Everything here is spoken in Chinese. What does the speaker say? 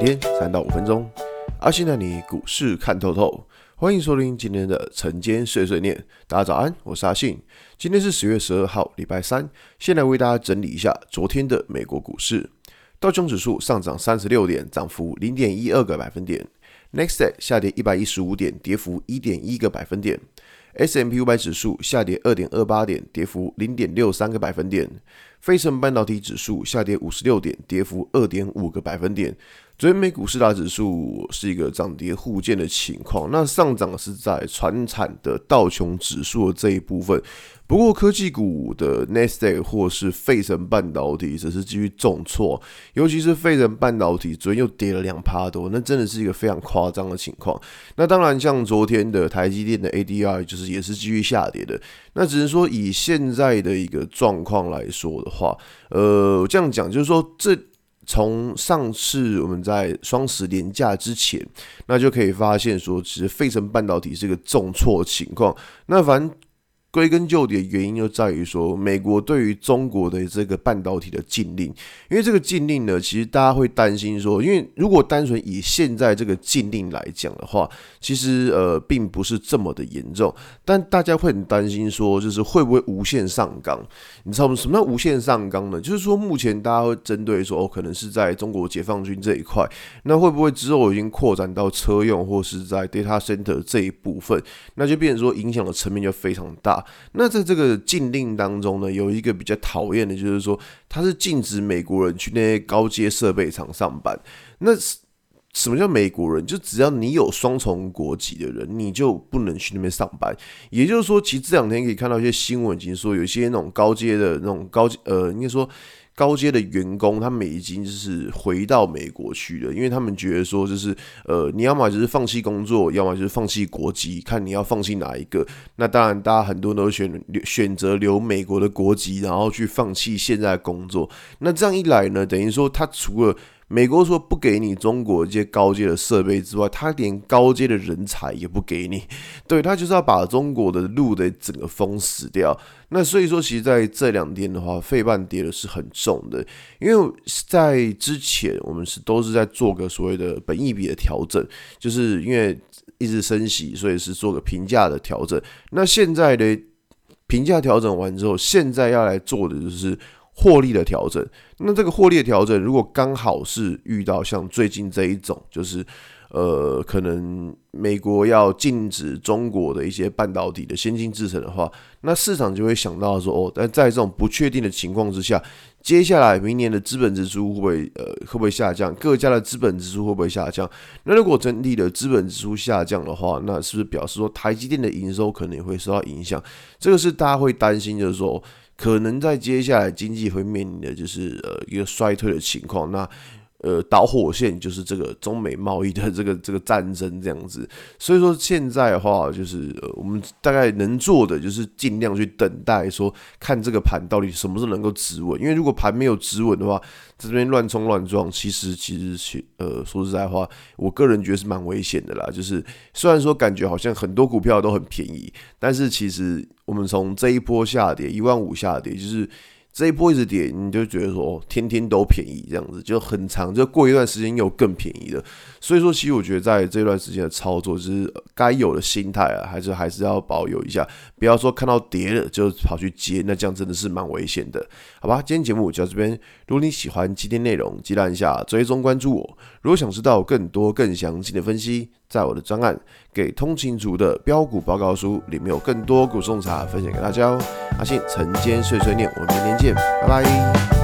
每天三到五分钟，阿信带你股市看透透。欢迎收听今天的晨间碎碎念。大家早安，我是阿信。今天是十月十二号，礼拜三。先来为大家整理一下昨天的美国股市。道琼指数上涨三十六点，涨幅零点一二个百分点。Nasdaq 下跌一百一十五点，跌幅一点一个百分点。S&P 五百指数下跌二点二八点，跌幅零点六三个百分点。费城半导体指数下跌五十六点，跌幅二点五个百分点。昨天美股四大指数是一个涨跌互见的情况，那上涨是在传产的道琼指数的这一部分。不过科技股的 Nasdaq 或是费城半导体则是继续重挫，尤其是费城半导体昨天又跌了两趴多，那真的是一个非常夸张的情况。那当然，像昨天的台积电的 ADR 就是也是继续下跌的。那只是说以现在的一个状况来说的话，话呃，我这样讲就是说这。从上次我们在双十连假之前，那就可以发现说，其实费城半导体是一个重挫情况。那反正。归根究底的原因就在于说，美国对于中国的这个半导体的禁令，因为这个禁令呢，其实大家会担心说，因为如果单纯以现在这个禁令来讲的话，其实呃并不是这么的严重，但大家会很担心说，就是会不会无限上纲？你知道吗？什么叫无限上纲呢？就是说目前大家会针对说，哦，可能是在中国解放军这一块，那会不会之后已经扩展到车用或是在 data center 这一部分，那就变成说影响的层面就非常大。那在这个禁令当中呢，有一个比较讨厌的，就是说它是禁止美国人去那些高阶设备厂上班。那什么叫美国人？就只要你有双重国籍的人，你就不能去那边上班。也就是说，其实这两天可以看到一些新闻，已经说有一些那种高阶的那种高呃，应该说。高阶的员工，他们已经就是回到美国去了，因为他们觉得说，就是呃，你要么就是放弃工作，要么就是放弃国籍，看你要放弃哪一个。那当然，大家很多人都选选择留美国的国籍，然后去放弃现在的工作。那这样一来呢，等于说他除了美国说不给你中国这些高阶的设备之外，他连高阶的人才也不给你，对，他就是要把中国的路的整个封死掉。那所以说，其实在这两天的话，费半跌的是很重的，因为在之前我们是都是在做个所谓的本益比的调整，就是因为一直升息，所以是做个评价的调整。那现在的评价调整完之后，现在要来做的就是。获利的调整，那这个获利的调整，如果刚好是遇到像最近这一种，就是呃，可能美国要禁止中国的一些半导体的先进制程的话，那市场就会想到说，哦，但在这种不确定的情况之下，接下来明年的资本支出会不会呃会不会下降？各家的资本支出会不会下降？那如果整体的资本支出下降的话，那是不是表示说台积电的营收可能也会受到影响？这个是大家会担心，就是说。可能在接下来经济会面临的就是呃一个衰退的情况，那呃导火线就是这个中美贸易的这个这个战争这样子，所以说现在的话就是我们大概能做的就是尽量去等待，说看这个盘到底什么时候能够止稳，因为如果盘没有止稳的话，在这边乱冲乱撞，其实其实其呃说实在话，我个人觉得是蛮危险的啦。就是虽然说感觉好像很多股票都很便宜，但是其实。我们从这一波下跌一万五下跌，就是这一波一直跌，你就觉得说，天天都便宜这样子，就很长，就过一段时间又更便宜了。所以说，其实我觉得在这段时间的操作，就是该有的心态啊，还是还是要保有一下，不要说看到跌了就跑去接，那这样真的是蛮危险的，好吧？今天节目就到这边，如果你喜欢今天内容，记得按下追踪关注我。如果想知道更多更详细的分析，在我的专案《给通勤族的标股报告书》里面有更多股种茶分享给大家哦。阿信晨间碎碎念，我们明天见，拜拜。